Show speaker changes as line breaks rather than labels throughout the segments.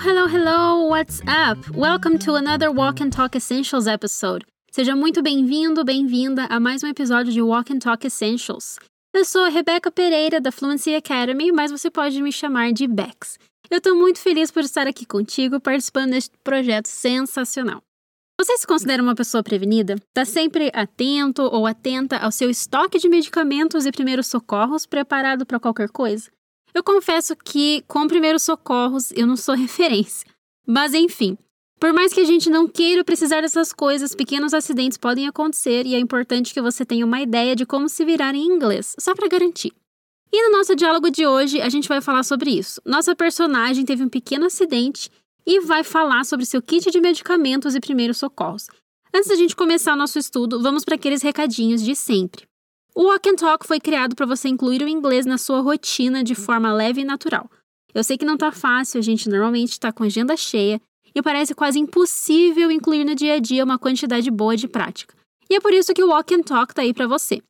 hello, hello! What's up? Welcome to another Walk and Talk Essentials episode. Seja muito bem-vindo, bem-vinda a mais um episódio de Walk and Talk Essentials. Eu sou a Rebeca Pereira da Fluency Academy, mas você pode me chamar de Bex. Eu estou muito feliz por estar aqui contigo participando deste projeto sensacional. Você se considera uma pessoa prevenida? Está sempre atento ou atenta ao seu estoque de medicamentos e primeiros socorros preparado para qualquer coisa? Eu confesso que com primeiros socorros eu não sou referência. Mas enfim, por mais que a gente não queira precisar dessas coisas, pequenos acidentes podem acontecer e é importante que você tenha uma ideia de como se virar em inglês, só para garantir. E no nosso diálogo de hoje, a gente vai falar sobre isso. Nossa personagem teve um pequeno acidente e vai falar sobre seu kit de medicamentos e primeiros socorros. Antes da gente começar o nosso estudo, vamos para aqueles recadinhos de sempre. O Walk and Talk foi criado para você incluir o inglês na sua rotina de forma leve e natural. Eu sei que não está fácil, a gente normalmente está com agenda cheia e parece quase impossível incluir no dia a dia uma quantidade boa de prática. E é por isso que o Walk and Talk está aí para você.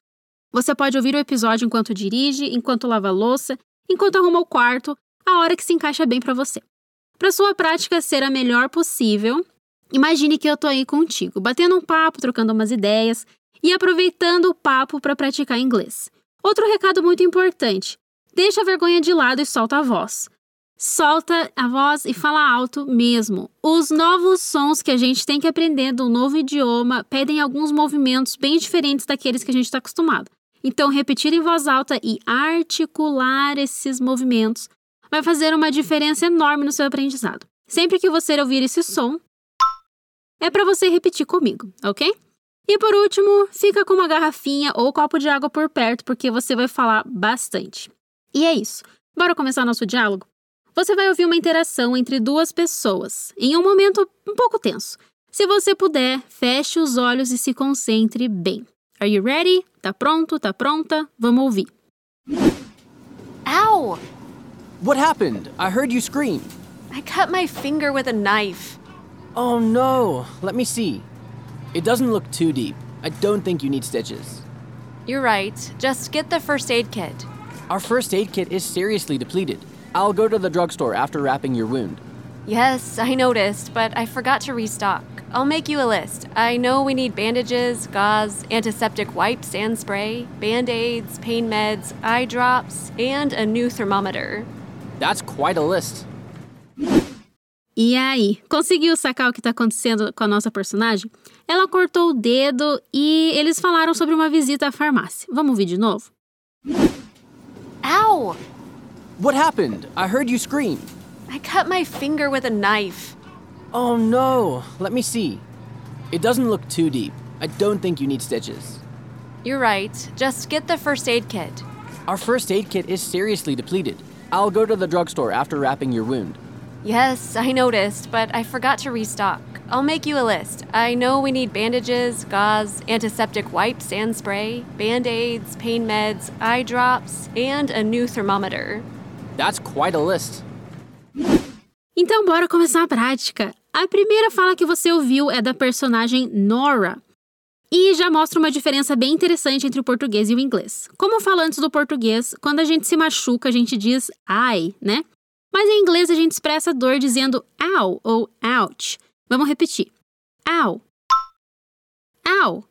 Você pode ouvir o episódio enquanto dirige, enquanto lava louça, enquanto arruma o quarto, a hora que se encaixa bem para você. Para sua prática ser a melhor possível, imagine que eu tô aí contigo, batendo um papo, trocando umas ideias e aproveitando o papo para praticar inglês. Outro recado muito importante: deixa a vergonha de lado e solta a voz. Solta a voz e fala alto mesmo. Os novos sons que a gente tem que aprender do novo idioma pedem alguns movimentos bem diferentes daqueles que a gente está acostumado. Então, repetir em voz alta e articular esses movimentos vai fazer uma diferença enorme no seu aprendizado. Sempre que você ouvir esse som, é para você repetir comigo, ok? E por último, fica com uma garrafinha ou copo de água por perto, porque você vai falar bastante. E é isso. Bora começar nosso diálogo? Você vai ouvir uma interação entre duas pessoas, em um momento um pouco tenso. Se você puder, feche os olhos e se concentre bem. Are you ready? Tá pronto? Tá pronta? Vamos ouvir.
Ow!
What happened? I heard you scream.
I cut my finger with a knife.
Oh no, let me see. It doesn't look too deep. I don't think you need stitches.
You're right. Just get the first aid kit.
Our first aid kit is seriously depleted. I'll go to the drugstore after wrapping your wound.
Yes, I noticed, but I forgot to restock. I'll make you a list. I know we need bandages, gauze, antiseptic wipes and spray, band aids, pain meds, eye drops, and a new thermometer.
That's quite a list.
E aí, conseguiu sacar o que está acontecendo com a nossa personagem? Ela cortou o dedo e eles falaram sobre uma visita à farmácia. Vamos ouvir de novo?
Ow!
What happened? I heard you scream.
I cut my finger with a knife.
Oh no, let me see. It doesn't look too deep. I don't think you need stitches.
You're right. Just get the first aid kit.
Our first aid kit is seriously depleted. I'll go to the drugstore after wrapping your wound.
Yes, I noticed, but I forgot to restock. I'll make you a list. I know we need bandages, gauze, antiseptic wipes and spray, band aids, pain meds, eye drops, and a new thermometer.
That's quite a list.
Então, bora começar a prática. A primeira fala que você ouviu é da personagem Nora. E já mostra uma diferença bem interessante entre o português e o inglês. Como falantes do português, quando a gente se machuca, a gente diz ai, né? Mas em inglês a gente expressa dor dizendo ow ou ouch. Vamos repetir. Ow. Ow.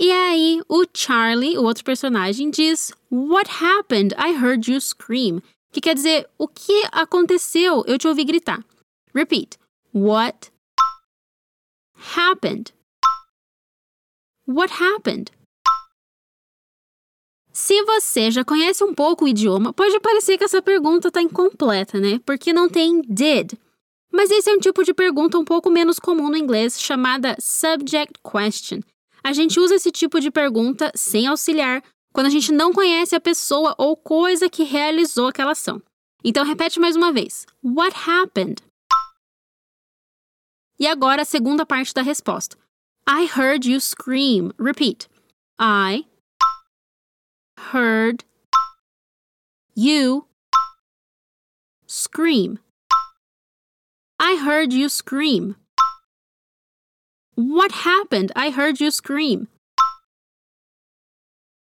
E aí, o Charlie, o outro personagem, diz What happened? I heard you scream. Que quer dizer, o que aconteceu? Eu te ouvi gritar. Repeat. What happened? What happened? Se você já conhece um pouco o idioma, pode parecer que essa pergunta está incompleta, né? Porque não tem did. Mas esse é um tipo de pergunta um pouco menos comum no inglês, chamada subject question. A gente usa esse tipo de pergunta sem auxiliar quando a gente não conhece a pessoa ou coisa que realizou aquela ação. Então repete mais uma vez. What happened? E agora a segunda parte da resposta. I heard you scream. Repeat. I heard you scream. I heard you scream. What happened? I heard you scream.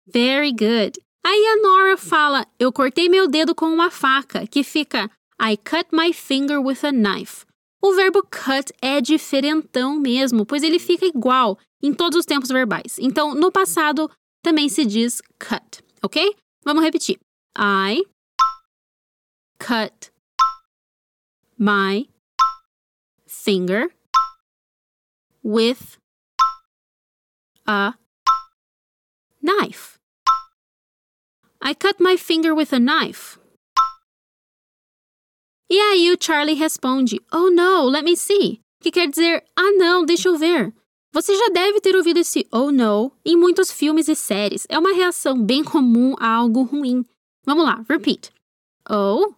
Very good. Aí a Nora fala: Eu cortei meu dedo com uma faca, que fica I cut my finger with a knife. O verbo cut é diferentão mesmo, pois ele fica igual em todos os tempos verbais. Então, no passado também se diz cut, ok? Vamos repetir. I cut my finger with a knife. I cut my finger with a knife. E aí o Charlie responde: Oh no, let me see. Que quer dizer: Ah não, deixa eu ver. Você já deve ter ouvido esse oh no em muitos filmes e séries. É uma reação bem comum a algo ruim. Vamos lá, repeat. Oh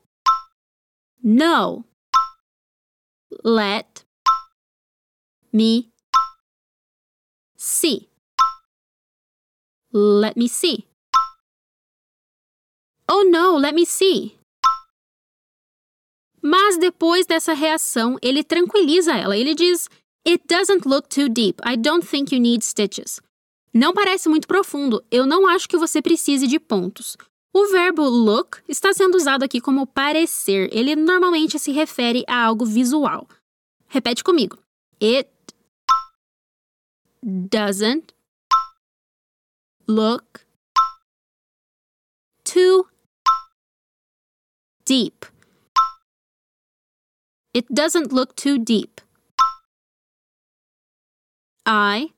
no. Let me see. Let me see. Oh no, let me see. Mas depois dessa reação, ele tranquiliza ela. Ele diz: It doesn't look too deep. I don't think you need stitches. Não parece muito profundo. Eu não acho que você precise de pontos. O verbo look está sendo usado aqui como parecer. Ele normalmente se refere a algo visual. Repete comigo. It doesn't look too deep. It doesn't look too deep. I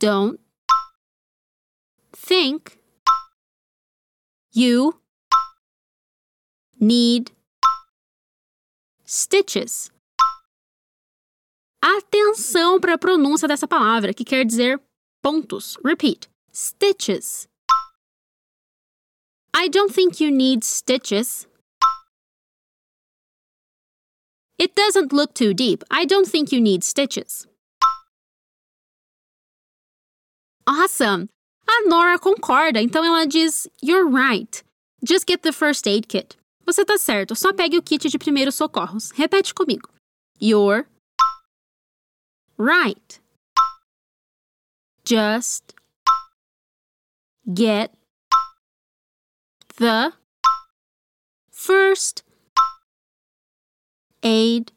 don't think you need stitches. Atenção para a pronúncia dessa palavra, que quer dizer pontos. Repeat. Stitches. I don't think you need stitches. It doesn't look too deep. I don't think you need stitches. Awesome! A Nora concorda, então ela diz: You're right. Just get the first aid kit. Você tá certo, só pegue o kit de primeiros socorros. Repete comigo. You're right. Just get the first aid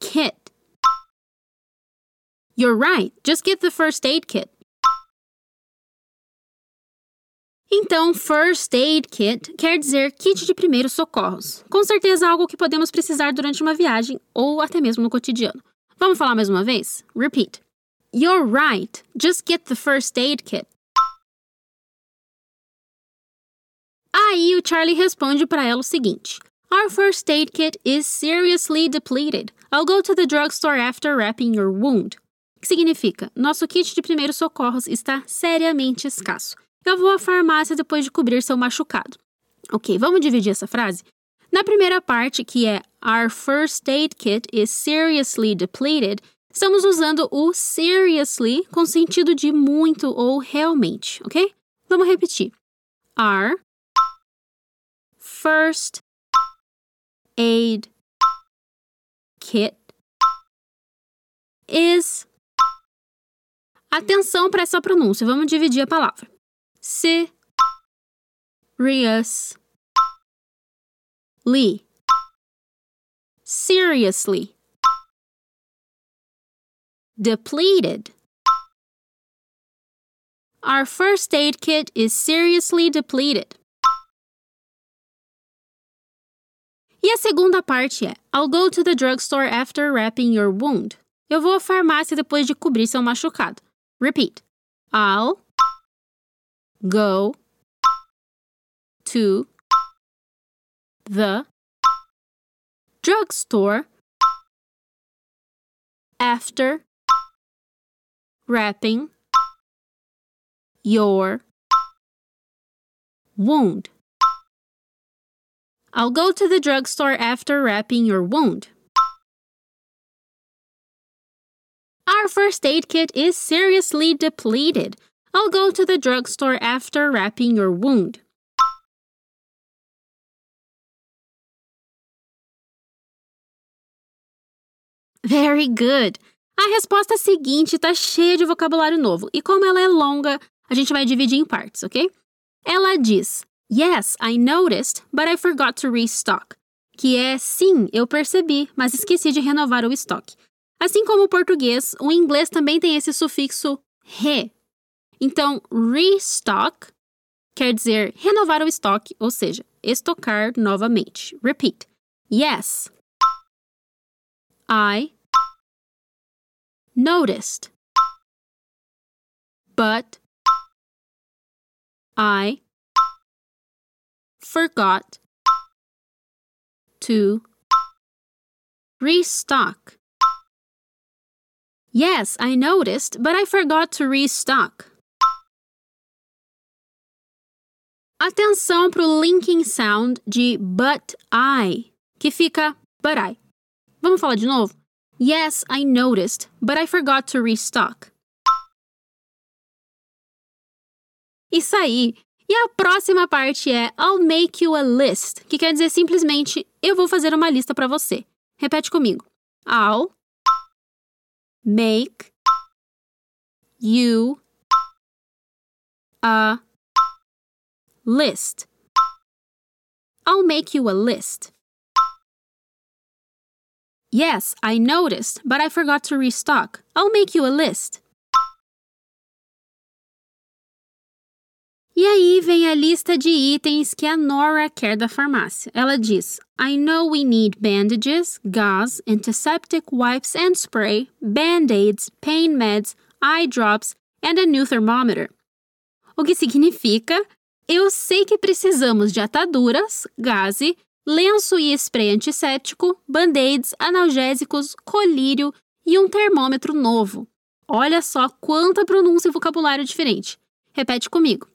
kit. You're right, just get the first aid kit. Então, first aid kit quer dizer kit de primeiros socorros. Com certeza algo que podemos precisar durante uma viagem ou até mesmo no cotidiano. Vamos falar mais uma vez? Repeat. You're right. Just get the first aid kit. Aí o Charlie responde para ela o seguinte: Our first aid kit is seriously depleted. I'll go to the drugstore after wrapping your wound. Significa: nosso kit de primeiros socorros está seriamente escasso. Eu vou à farmácia depois de cobrir seu machucado. Ok, vamos dividir essa frase? Na primeira parte, que é Our first aid kit is seriously depleted, estamos usando o seriously com sentido de muito ou realmente, ok? Vamos repetir. Our first aid kit is. Atenção para essa pronúncia, vamos dividir a palavra. Se. Seriously. Depleted. Our first aid kit is seriously depleted. E a segunda parte é: I'll go to the drugstore after wrapping your wound. Eu vou à farmácia depois de cobrir seu machucado. Repeat. I'll go to the drugstore after wrapping your wound. I'll go to the drugstore after wrapping your wound. Our first aid kit is seriously depleted. I'll go to the drugstore after wrapping your wound. Very good! A resposta seguinte está cheia de vocabulário novo e, como ela é longa, a gente vai dividir em partes, ok? Ela diz: Yes, I noticed, but I forgot to restock. Que é sim, eu percebi, mas esqueci de renovar o estoque. Assim como o português, o inglês também tem esse sufixo re. Então, restock quer dizer renovar o estoque, ou seja, estocar novamente. Repeat. Yes. I noticed. But I forgot to restock. Yes, I noticed, but I forgot to restock. Atenção para o linking sound de but I, que fica but I. Vamos falar de novo? Yes, I noticed, but I forgot to restock. Isso aí. E a próxima parte é I'll make you a list, que quer dizer simplesmente eu vou fazer uma lista para você. Repete comigo. I'll make you a list. I'll make you a list. Yes, I noticed, but I forgot to restock. I'll make you a list. E aí vem a lista de itens que a Nora quer da farmácia. Ela diz: I know we need bandages, gauze, antiseptic wipes and spray, band-aids, pain meds, eye drops and a new thermometer. O que significa eu sei que precisamos de ataduras, gaze, lenço e spray antisséptico, band-aids, analgésicos, colírio e um termômetro novo. Olha só quanta pronúncia e vocabulário diferente. Repete comigo.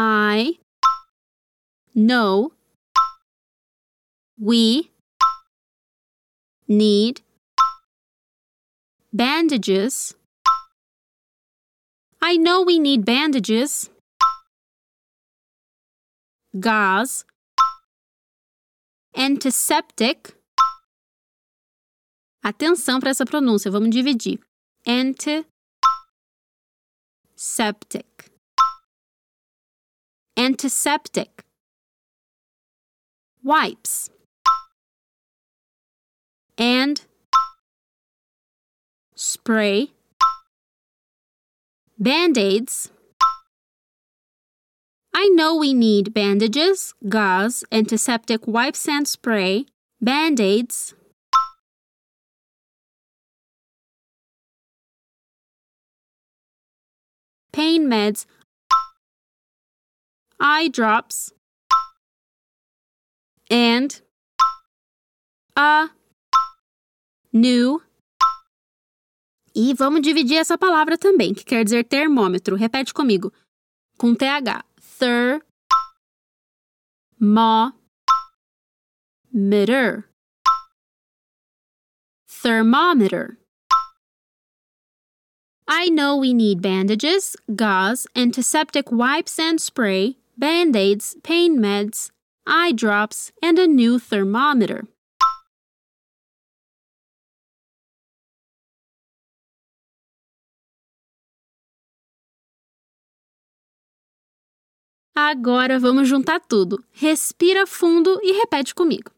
I know we need bandages. I know we need bandages gauze, antiseptic. Atenção para essa pronúncia, vamos dividir. Antiseptic. Antiseptic. Wipes. And spray. Band-aids. I know we need bandages, gauze, antiseptic wipes and spray, band aids, pain meds, eye drops, and a new. E vamos dividir essa palavra também, que quer dizer termômetro. Repete comigo, com TH ther ma meter thermometer I know we need bandages, gauze, antiseptic wipes and spray, band-aids, pain meds, eye drops, and a new thermometer. Agora vamos juntar tudo. Respira fundo e repete comigo.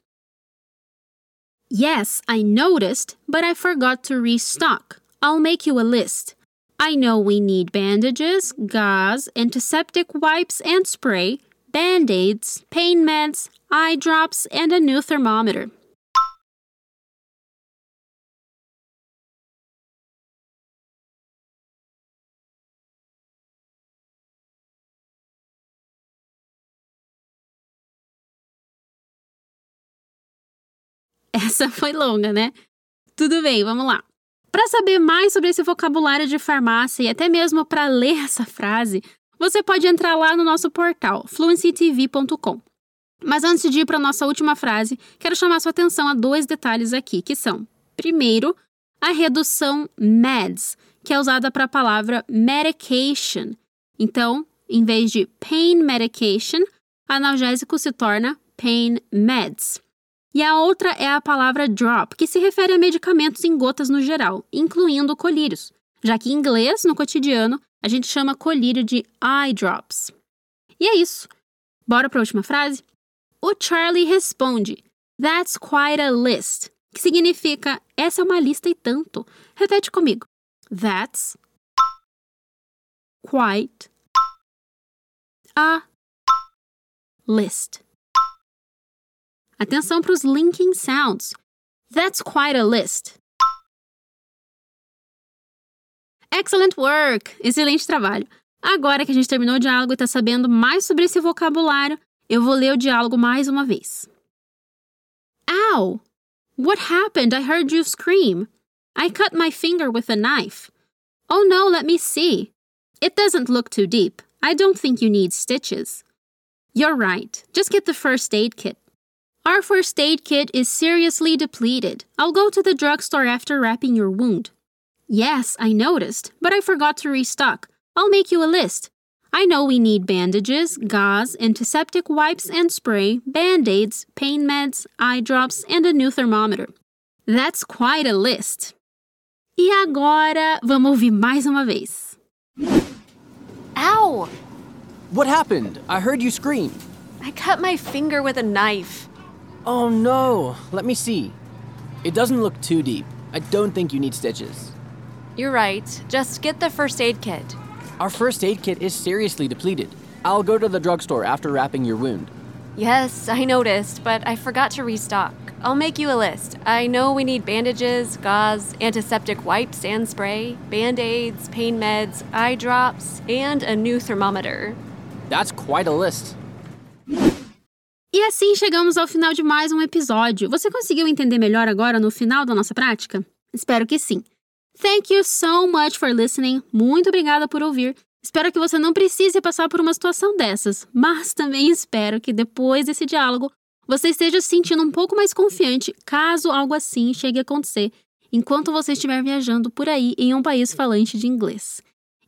Yes, I noticed, but I forgot to restock. I'll make you a list. I know we need bandages, gauze, antiseptic wipes and spray, band aids, pain meds, eye drops, and a new thermometer. Essa foi longa, né? Tudo bem, vamos lá. Para saber mais sobre esse vocabulário de farmácia e até mesmo para ler essa frase, você pode entrar lá no nosso portal fluencytv.com. Mas antes de ir para a nossa última frase, quero chamar sua atenção a dois detalhes aqui, que são: primeiro, a redução meds, que é usada para a palavra medication. Então, em vez de pain medication, analgésico se torna pain meds. E a outra é a palavra drop, que se refere a medicamentos em gotas no geral, incluindo colírios, já que em inglês, no cotidiano, a gente chama colírio de eye drops. E é isso. Bora para a última frase? O Charlie responde: That's quite a list, que significa essa é uma lista e tanto. Repete comigo. That's quite a list. Atenção para os linking sounds. That's quite a list. Excellent work! Excelente trabalho. Agora que a gente terminou o diálogo e está sabendo mais sobre esse vocabulário, eu vou ler o diálogo mais uma vez. Ow! What happened? I heard you scream. I cut my finger with a knife. Oh no, let me see. It doesn't look too deep. I don't think you need stitches. You're right. Just get the first aid kit. Our first aid kit is seriously depleted. I'll go to the drugstore after wrapping your wound. Yes, I noticed, but I forgot to restock. I'll make you a list. I know we need bandages, gauze, antiseptic wipes and spray, band aids, pain meds, eye drops, and a new thermometer. That's quite a list. E agora, vamos ouvir mais uma vez.
Ow!
What happened? I heard you scream.
I cut my finger with a knife.
Oh no, let me see. It doesn't look too deep. I don't think you need stitches.
You're right. Just get the first aid kit.
Our first aid kit is seriously depleted. I'll go to the drugstore after wrapping your wound.
Yes, I noticed, but I forgot to restock. I'll make you a list. I know we need bandages, gauze, antiseptic wipes and spray, band aids, pain meds, eye drops, and a new thermometer.
That's quite a list.
E assim chegamos ao final de mais um episódio. Você conseguiu entender melhor agora no final da nossa prática? Espero que sim. Thank you so much for listening. Muito obrigada por ouvir. Espero que você não precise passar por uma situação dessas, mas também espero que depois desse diálogo você esteja se sentindo um pouco mais confiante caso algo assim chegue a acontecer enquanto você estiver viajando por aí em um país falante de inglês.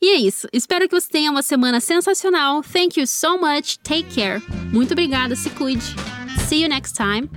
E é isso. Espero que você tenha uma semana sensacional. Thank you so much. Take care. Muito obrigada. Se cuide. See you next time.